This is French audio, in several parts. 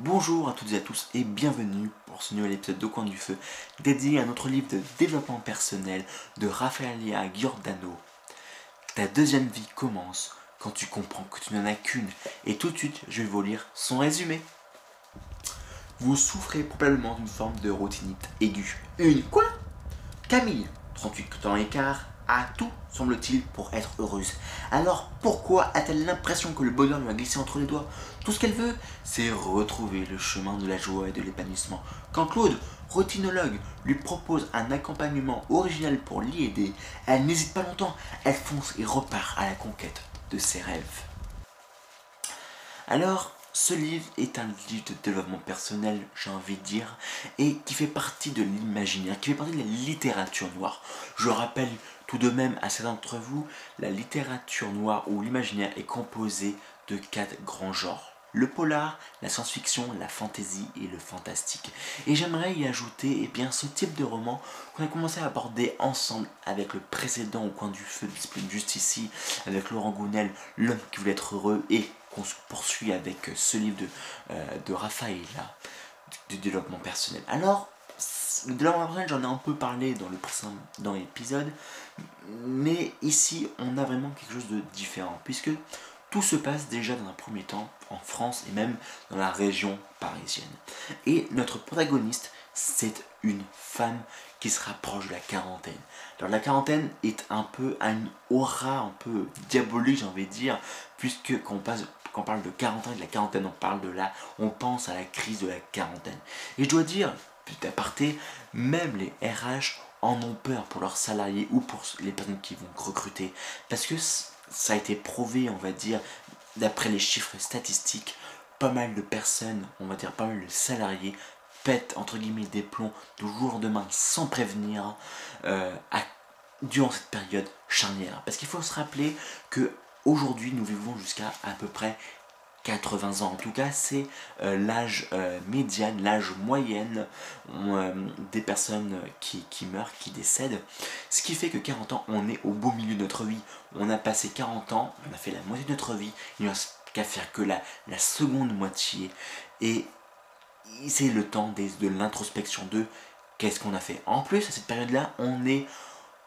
Bonjour à toutes et à tous et bienvenue pour ce nouvel épisode de Coin du Feu dédié à notre livre de développement personnel de Raffaella Giordano. Ta deuxième vie commence quand tu comprends que tu n'en as qu'une et tout de suite je vais vous lire son résumé. Vous souffrez probablement d'une forme de routinite aiguë. Une quoi? Camille, 38 ans et quart, a tout, semble-t-il, pour être heureuse. Alors pourquoi a-t-elle l'impression que le bonheur lui a glissé entre les doigts? Tout ce qu'elle veut, c'est retrouver le chemin de la joie et de l'épanouissement. Quand Claude, routinologue, lui propose un accompagnement original pour l'y aider, elle n'hésite pas longtemps, elle fonce et repart à la conquête de ses rêves. Alors, ce livre est un livre de développement personnel, j'ai envie de dire, et qui fait partie de l'imaginaire, qui fait partie de la littérature noire. Je rappelle tout de même à certains d'entre vous, la littérature noire ou l'imaginaire est composée de quatre grands genres. Le polar, la science-fiction, la fantasy et le fantastique. Et j'aimerais y ajouter eh bien, ce type de roman qu'on a commencé à aborder ensemble avec le précédent au coin du feu disponible juste ici, avec Laurent Gounel, l'homme qui voulait être heureux, et qu'on se poursuit avec ce livre de, euh, de Raphaël, du développement personnel. Alors, le développement personnel, j'en ai un peu parlé dans le dans l'épisode, mais ici, on a vraiment quelque chose de différent, puisque tout se passe déjà dans un premier temps en France et même dans la région parisienne. Et notre protagoniste, c'est une femme qui se rapproche de la quarantaine. Alors la quarantaine est un peu à une aura un peu diabolique, j'ai envie de dire, puisque quand on, passe, quand on parle de quarantaine, de la quarantaine, on parle de là, on pense à la crise de la quarantaine. Et je dois dire, petit aparté, même les RH en ont peur pour leurs salariés ou pour les personnes qui vont recruter. Parce que ça a été prouvé, on va dire, d'après les chiffres statistiques, pas mal de personnes, on va dire pas mal de salariés, pètent entre guillemets des plombs du jour au lendemain sans prévenir euh, durant cette période charnière. Parce qu'il faut se rappeler que aujourd'hui nous vivons jusqu'à à peu près 80 ans. En tout cas, c'est euh, l'âge euh, médian, l'âge moyenne euh, des personnes qui, meurent, qui décèdent. Ce qui fait que 40 ans, on est au beau milieu de notre vie. On a passé 40 ans, on a fait la moitié de notre vie, il n'y a qu'à faire que la seconde moitié. Et c'est le temps de l'introspection de qu'est-ce qu'on a fait. En plus, à cette période-là, on est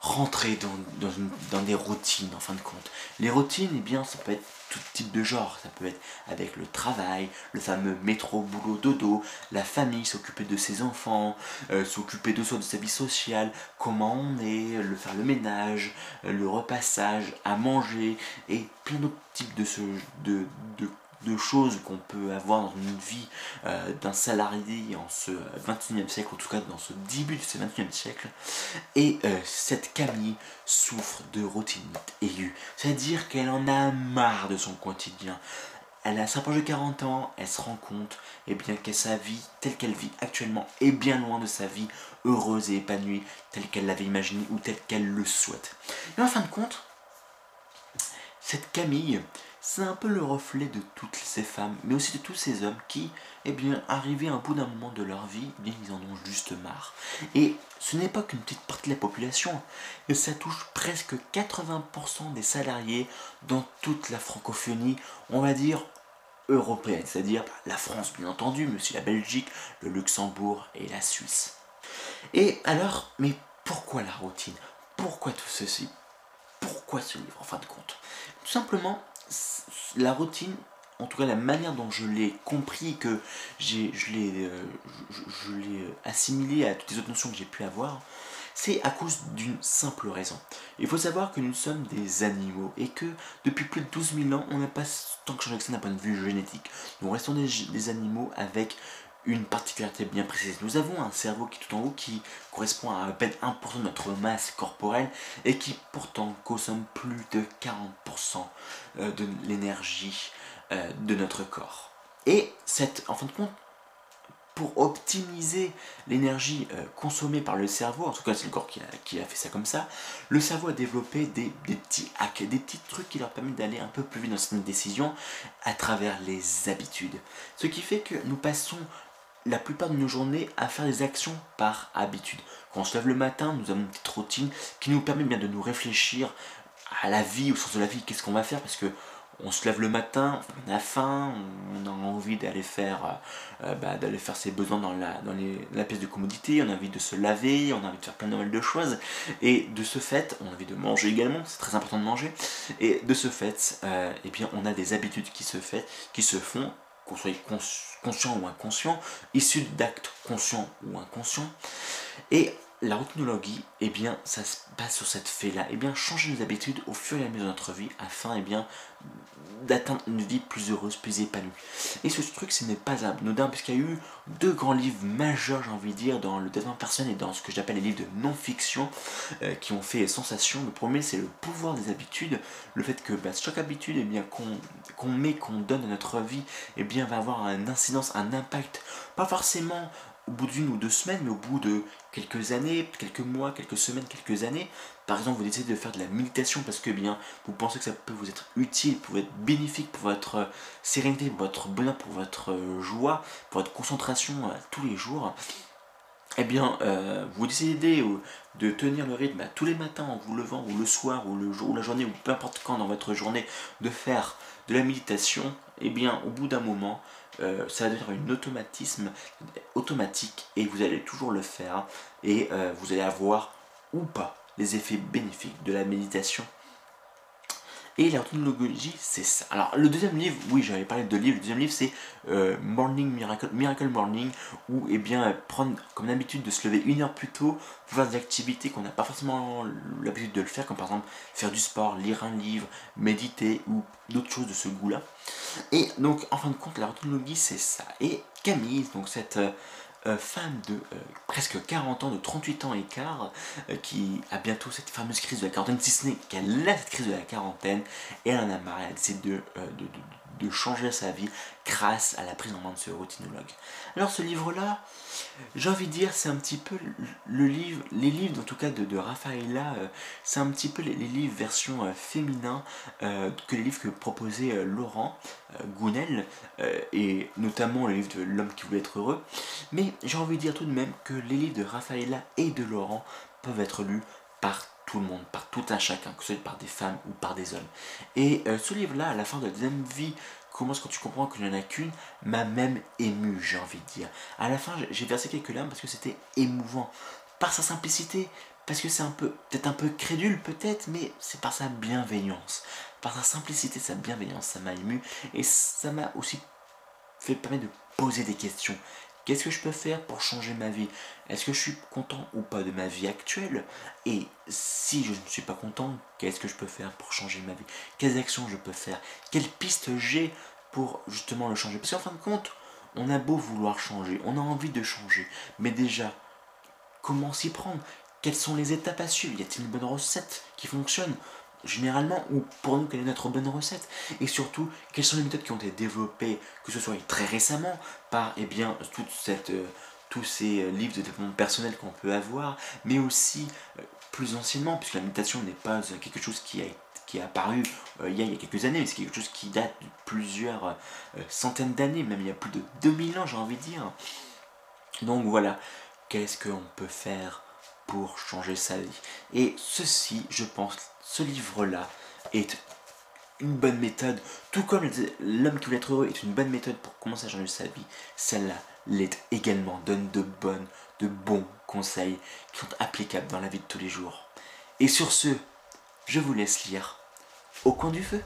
rentrer dans, dans, des routines en fin de compte. Les routines, eh bien, ça peut être tout type de genre. Ça peut être avec le travail, le fameux métro, boulot, dodo, la famille, s'occuper de ses enfants, euh, s'occuper de soi, de sa vie sociale, comment on est, le faire le ménage, euh, le repassage, à manger, et plein d'autres types de, ce, de, de de choses qu'on peut avoir dans une vie euh, d'un salarié en ce 21e siècle, en tout cas dans ce début de ce 21e siècle. Et euh, cette Camille souffre de routine aiguë, c'est-à-dire qu'elle en a marre de son quotidien. Elle a s'approche de 40 ans, elle se rend compte eh bien, que sa vie telle qu'elle vit actuellement est bien loin de sa vie heureuse et épanouie telle qu'elle l'avait imaginée ou telle qu'elle le souhaite. Et en fin de compte, cette Camille, c'est un peu le reflet de toutes ces femmes, mais aussi de tous ces hommes qui, eh bien, arrivés à un bout d'un moment de leur vie, eh bien, ils en ont juste marre. Et ce n'est pas qu'une petite partie de la population, mais ça touche presque 80% des salariés dans toute la francophonie, on va dire européenne, c'est-à-dire la France bien entendu, mais aussi la Belgique, le Luxembourg et la Suisse. Et alors, mais pourquoi la routine? Pourquoi tout ceci? Pourquoi ce livre en fin de compte? Tout simplement la routine, en tout cas la manière dont je l'ai compris, que je, l'ai, euh, l'ai assimilé à toutes les autres notions que j'ai pu avoir, c'est à cause d'une simple raison. Il faut savoir que nous sommes des animaux et que depuis plus de 12 000 ans, on n'a pas tant que changé que ça d'un point de vue génétique. Nous restons des animaux avec une particularité bien précise. Nous avons un cerveau qui est tout en haut qui correspond à à peine 1% de notre masse corporelle et qui pourtant consomme plus de 40% euh, de l'énergie euh, de notre corps. Et cette, en fin de compte, pour optimiser l'énergie euh, consommée par le cerveau, en tout cas c'est le corps qui a, fait ça comme ça, le cerveau a développé des, des, petits hacks, des petits trucs qui leur permettent d'aller un peu plus vite dans certaines décisions à travers les habitudes. Ce qui fait que nous passons la plupart de nos journées à faire des actions par habitude. Quand on se lève le matin, nous avons une petite routine qui nous permet bien de nous réfléchir à la vie, au sens de la vie, qu'est-ce qu'on va faire, parce que on se lève le matin, on a faim, on a envie d'aller faire, euh, bah, d'aller faire ses besoins dans, la, dans la pièce de commodité, on a envie de se laver, on a envie de faire plein de de choses. Et de ce fait, on a envie de manger également, c'est très important de manger. Et de ce fait, euh, eh bien, on a des habitudes qui se, fait, qui se font, qu'on soit conscient ou inconscient, issus d'actes conscients ou inconscients. La routinologie, eh bien, ça se base sur cette fait-là. Eh bien, changer nos habitudes au fur et à mesure de notre vie afin, eh bien, d'atteindre une vie plus heureuse, plus épanouie. Et ce truc, ce n'est pas anodin, puisqu'il y a eu deux grands livres majeurs, j'ai envie de dire, dans le développement personnel et dans ce que j'appelle les livres de non-fiction, euh, qui ont fait sensation. Le premier, c'est le pouvoir des habitudes, le fait que bah, chaque habitude eh bien, qu'on met, qu'on donne à notre vie, eh bien, va avoir une incidence, un impact, pas forcément au bout d'une ou deux semaines, mais au bout de quelques années, quelques mois, quelques semaines, quelques années. Par exemple, vous décidez de faire de la méditation parce que eh bien vous pensez que ça peut vous être utile, pour être bénéfique pour votre euh, sérénité, pour votre bonheur, pour votre euh, joie, pour votre concentration euh, tous les jours. Eh bien, vous décidez de tenir le rythme bah, tous les matins en vous levant, ou le soir, ou le jour, ou la journée, ou peu importe quand dans votre journée, de faire de la méditation. Eh bien, au bout d'un moment, euh, ça va devenir un automatisme automatique et vous allez toujours le faire et euh, vous allez avoir ou pas les effets bénéfiques de la méditation. Et la c'est ça. Alors, le deuxième livre, oui, j'avais parlé de livre. Le deuxième livre, c'est euh, Morning Miracle, Miracle Morning, où, eh bien, prendre comme d'habitude de se lever une heure plus tôt faire des activités qu'on n'a pas forcément l'habitude de le faire, comme par exemple faire du sport, lire un livre, méditer ou d'autres choses de ce goût-là. Et donc, en fin de compte, la routinologie, c'est ça. Et Camille, donc cette euh, euh, femme de euh, presque 40 ans, de 38 ans et quart, qui a bientôt cette fameuse crise de la quarantaine, si ce n'est qu'elle a cette crise de la quarantaine, et elle en a marre, elle décide de, de, changer sa vie grâce à la prise en main de ce routinologue. Alors ce livre-là, j'ai envie de dire, c'est un petit peu le livre, les livres en tout cas de, de Rafaela, euh, c'est un petit peu les, livres version euh, féminin euh, que les livres que proposait Laurent Gounel, et notamment le livre de L'homme qui voulait être heureux. Mais j'ai envie de dire tout de même que les livres de Rafaela et de Laurent peuvent être lus par tout le monde, par tout un chacun, que ce soit par des femmes ou par des hommes. Et ce livre-là, à la fin de la deuxième vie commence quand tu comprends qu'il n'y en a qu'une, m'a même ému, j'ai envie de dire. À la fin, j'ai versé quelques larmes parce que c'était émouvant. Par sa simplicité, parce que c'est un peu, peut-être un peu crédule, peut-être, mais c'est par sa bienveillance. Par sa simplicité, sa bienveillance, ça m'a ému. Et ça m'a aussi fait permettre de poser des questions. Qu'est-ce que je peux faire pour changer ma vie? Est-ce que je suis content ou pas de ma vie actuelle? Et si je ne suis pas content, qu'est-ce que je peux faire pour changer ma vie? Quelles actions je peux faire? Quelles pistes j'ai pour justement le changer? Parce qu'en fin de compte, on a beau vouloir changer, on a envie de changer, mais déjà, comment s'y prendre? Quelles sont les étapes à suivre? Y a-t-il une bonne recette qui fonctionne? Généralement, ou pour nous, quelle est notre bonne recette? Et surtout, quelles sont les méthodes qui ont été développées, que ce soit très récemment, par eh bien, toute cette, euh, tous ces euh, livres de développement personnel qu'on peut avoir, mais aussi euh, plus anciennement, puisque la méditation n'est pas quelque chose qui a qui est apparu il, y a, il, y a, quelques années, mais c'est quelque chose qui date de plusieurs centaines d'années, même il y a plus de 2000 ans, j'ai envie de dire. Donc voilà, qu'est-ce qu'on peut faire pour changer sa vie? Et ceci, je pense, ce livre-là est une bonne méthode, tout comme l'homme qui voulait être heureux est une bonne méthode pour commencer à changer sa vie, celle-là l'est également, donne de bonnes, de bons conseils qui sont applicables dans la vie de tous les jours. Et sur ce, je vous laisse lire Au coin du feu.